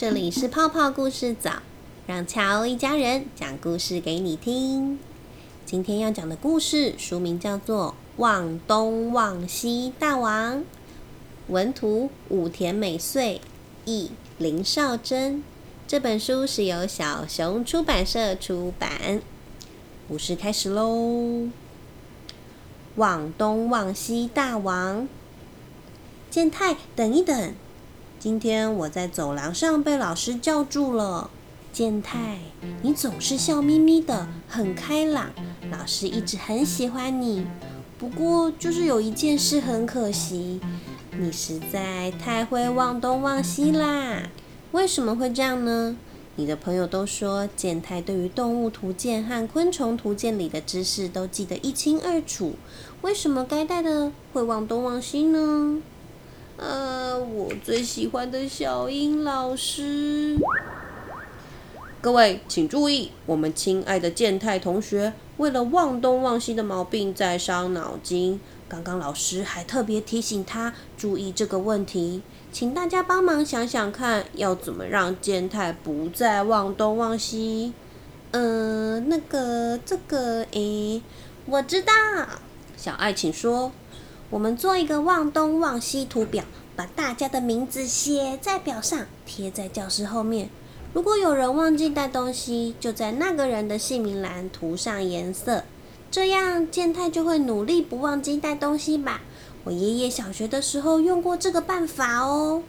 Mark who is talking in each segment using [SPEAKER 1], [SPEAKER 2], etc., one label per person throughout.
[SPEAKER 1] 这里是泡泡故事早，让乔一家人讲故事给你听。今天要讲的故事书名叫做《望东望西大王》，文图武田美穗，译林少珍。这本书是由小熊出版社出版。故事开始喽！望东望西大王，健太，等一等。今天我在走廊上被老师叫住了。健太，你总是笑眯眯的，很开朗，老师一直很喜欢你。不过，就是有一件事很可惜，你实在太会忘东忘西啦。为什么会这样呢？你的朋友都说健太对于动物图鉴和昆虫图鉴里的知识都记得一清二楚，为什么该带的会忘东忘西呢？呃，我最喜欢的小英老师。各位请注意，我们亲爱的健太同学为了忘东忘西的毛病在伤脑筋。刚刚老师还特别提醒他注意这个问题，请大家帮忙想想看，要怎么让健太不再忘东忘西。呃，那个，这个，诶，我知道。小爱，请说。我们做一个望东望西图表，把大家的名字写在表上，贴在教室后面。如果有人忘记带东西，就在那个人的姓名栏涂上颜色，这样健太就会努力不忘记带东西吧。我爷爷小学的时候用过这个办法哦，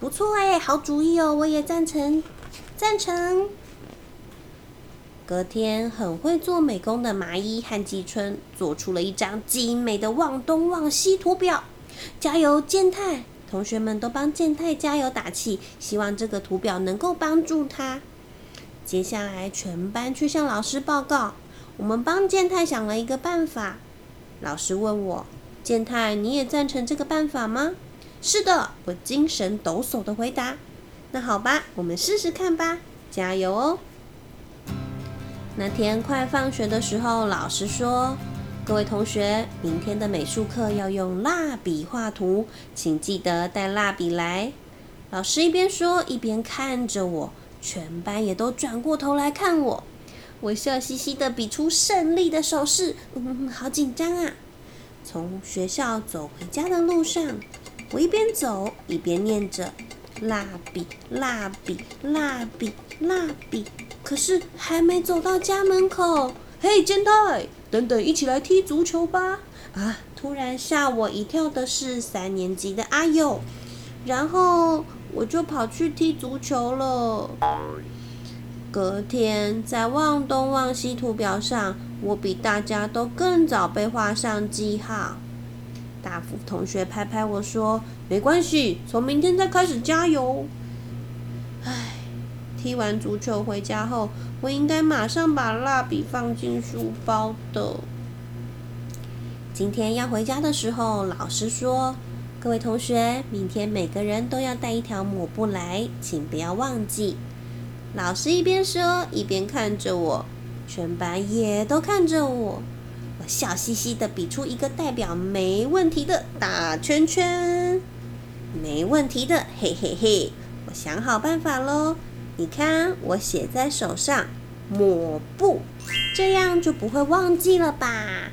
[SPEAKER 1] 不错哎，好主意哦，我也赞成，赞成。隔天，很会做美工的麻衣和季春做出了一张精美的望东望西图表。加油，健太！同学们都帮健太加油打气，希望这个图表能够帮助他。接下来，全班去向老师报告。我们帮健太想了一个办法。老师问我：“健太，你也赞成这个办法吗？”“是的。”我精神抖擞的回答。“那好吧，我们试试看吧。加油哦！”那天快放学的时候，老师说：“各位同学，明天的美术课要用蜡笔画图，请记得带蜡笔来。”老师一边说一边看着我，全班也都转过头来看我。我笑嘻嘻的比出胜利的手势，嗯，好紧张啊！从学校走回家的路上，我一边走一边念着：“蜡笔，蜡笔，蜡笔，蜡笔。”可是还没走到家门口，嘿，健太，等等，一起来踢足球吧！啊！突然吓我一跳的是三年级的阿佑，然后我就跑去踢足球了。隔天在望东望西图表上，我比大家都更早被画上记号。大福同学拍拍我说：“没关系，从明天再开始加油。”踢完足球回家后，我应该马上把蜡笔放进书包的。今天要回家的时候，老师说：“各位同学，明天每个人都要带一条抹布来，请不要忘记。”老师一边说，一边看着我，全班也都看着我。我笑嘻嘻的比出一个代表没问题的大圈圈。没问题的，嘿嘿嘿！我想好办法喽。你看，我写在手上，抹布，这样就不会忘记了吧？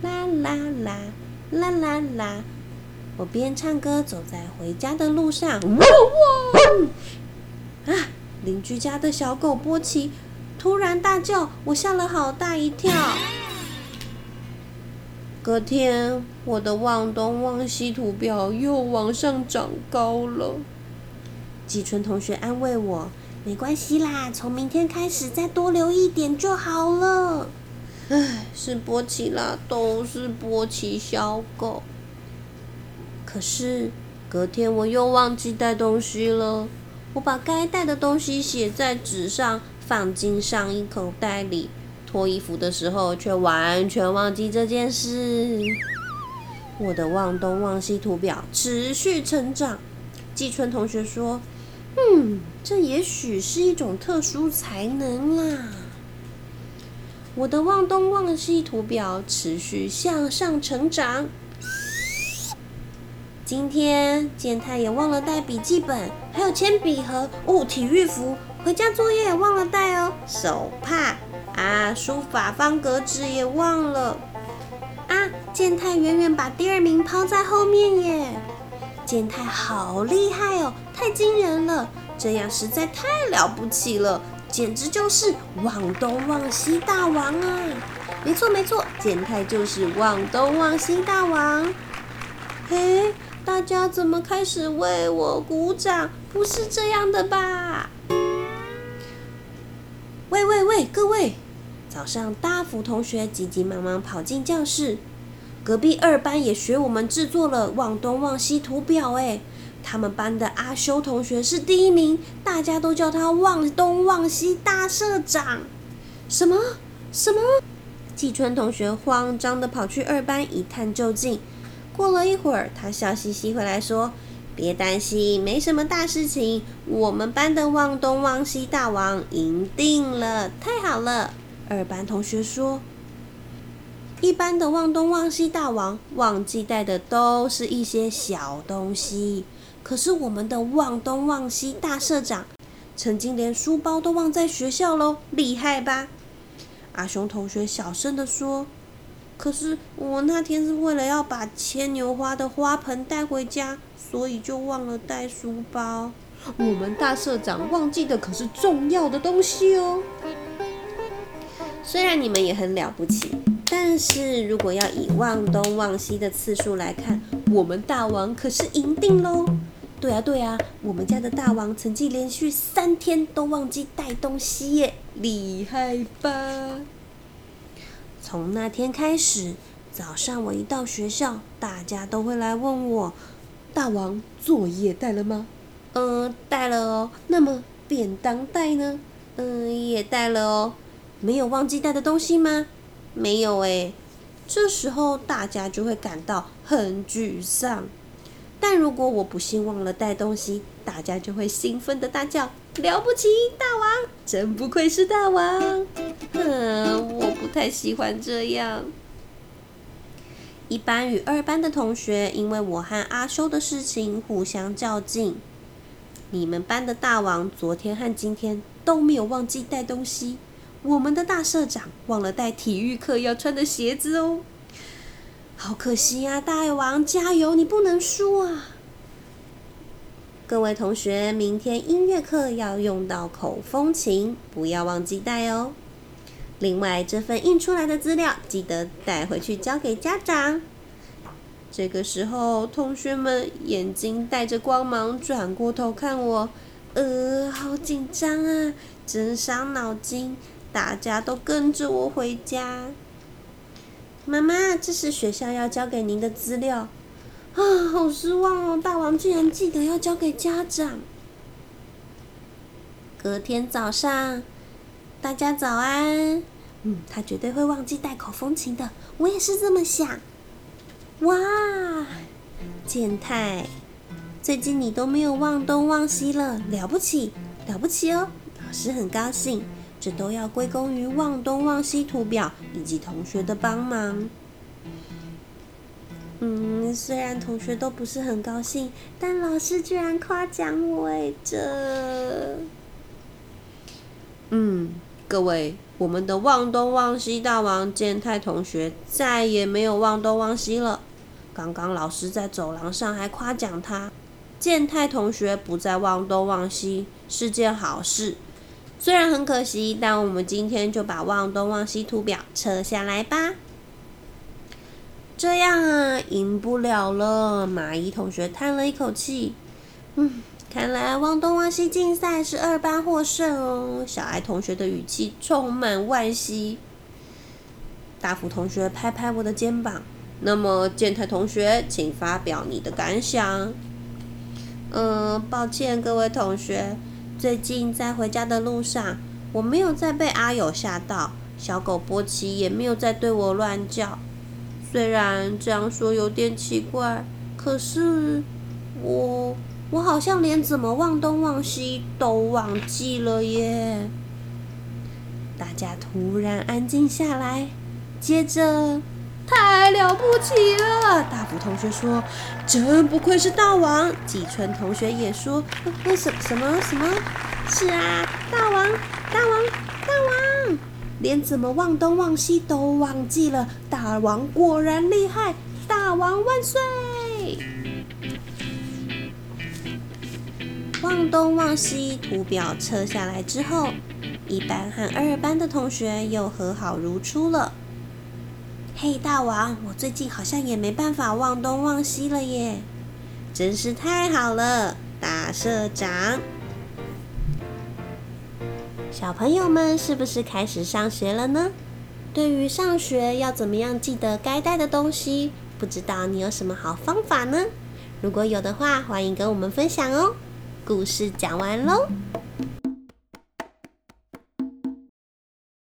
[SPEAKER 1] 啦啦啦，啦啦啦！我边唱歌走在回家的路上，哇！啊！邻居家的小狗波奇突然大叫，我吓了好大一跳。隔天，我的望东望西图表又往上长高了。季春同学安慰我。没关系啦，从明天开始再多留一点就好了。唉，是波奇啦，都是波奇小狗。可是隔天我又忘记带东西了。我把该带的东西写在纸上，放进上衣口袋里。脱衣服的时候却完全忘记这件事。我的望东望西图表持续成长。季春同学说。嗯，这也许是一种特殊才能啦。我的望东望西图表持续向上成长。今天健太也忘了带笔记本，还有铅笔盒哦，体育服，回家作业也忘了带哦，手帕啊，书法方格纸也忘了啊。健太远远把第二名抛在后面耶，健太好厉害哦，太惊人了，这样实在太了不起了，简直就是忘东望西大王啊！没错没错，健太就是忘东望西大王。嘿，大家怎么开始为我鼓掌？不是这样的吧？喂喂喂，各位！早上大福同学急急忙忙跑进教室，隔壁二班也学我们制作了忘东望西图表。哎，他们班的阿修同学是第一名，大家都叫他忘东忘西大社长。什么？什么？季春同学慌张的跑去二班一探究竟。过了一会儿，他笑嘻嘻回来说：“别担心，没什么大事情。我们班的忘东忘西大王赢定了，太好了。”二班同学说：“一般的忘东忘西大王忘记带的都是一些小东西，可是我们的忘东忘西大社长曾经连书包都忘在学校喽，厉害吧？”阿雄同学小声的说：“可是我那天是为了要把牵牛花的花盆带回家，所以就忘了带书包。我们大社长忘记的可是重要的东西哦。虽然你们也很了不起，但是如果要以忘东忘西的次数来看，我们大王可是赢定喽。对啊对啊，我们家的大王曾经连续三天都忘记带东西耶。”厉害吧！从那天开始，早上我一到学校，大家都会来问我：“大王作业带了吗？”“嗯，带了哦。”“那么便当袋呢？”“嗯，也带了哦。”“没有忘记带的东西吗？”“没有诶。”这时候大家就会感到很沮丧。但如果我不幸忘了带东西，大家就会兴奋的大叫：“了不起，大王！真不愧是大王！”嗯，我不太喜欢这样。一班与二班的同学因为我和阿修的事情互相较劲。你们班的大王昨天和今天都没有忘记带东西，我们的大社长忘了带体育课要穿的鞋子哦。好可惜呀，大王加油，你不能输啊！各位同学，明天音乐课要用到口风琴，不要忘记带哦。另外，这份印出来的资料记得带回去交给家长。这个时候，同学们眼睛带着光芒转过头看我，呃，好紧张啊，真伤脑筋。大家都跟着我回家。妈妈，这是学校要交给您的资料，啊，好失望哦！大王竟然记得要交给家长。隔天早上，大家早安。嗯，他绝对会忘记带口风琴的，我也是这么想。哇，健太，最近你都没有忘东忘西了，了不起，了不起哦！老师很高兴。这都要归功于忘东忘西图表以及同学的帮忙。嗯，虽然同学都不是很高兴，但老师居然夸奖我哎，这……嗯，各位，我们的忘东忘西大王健太同学再也没有忘东忘西了。刚刚老师在走廊上还夸奖他，健太同学不再忘东忘西是件好事。虽然很可惜，但我们今天就把望东望西图表撤下来吧。这样啊，赢不了了。马伊同学叹了一口气：“嗯，看来望东望西竞赛是二班获胜哦。”小爱同学的语气充满惋惜。大福同学拍拍我的肩膀：“那么，健太同学，请发表你的感想。”嗯，抱歉，各位同学。最近在回家的路上，我没有再被阿友吓到，小狗波奇也没有再对我乱叫。虽然这样说有点奇怪，可是我我好像连怎么忘东忘西都忘记了耶。大家突然安静下来，接着太了不起了！大福同学说：“真不愧是大王。”季春同学也说：“那，什什么什么？是啊，大王，大王，大王！连怎么忘东忘西都忘记了。大王果然厉害！大王万岁！”忘东忘西图表撤下来之后，一班和二班的同学又和好如初了。嘿，大王，我最近好像也没办法忘东忘西了耶，真是太好了，大社长。小朋友们是不是开始上学了呢？对于上学要怎么样记得该带的东西，不知道你有什么好方法呢？如果有的话，欢迎跟我们分享哦。故事讲完喽。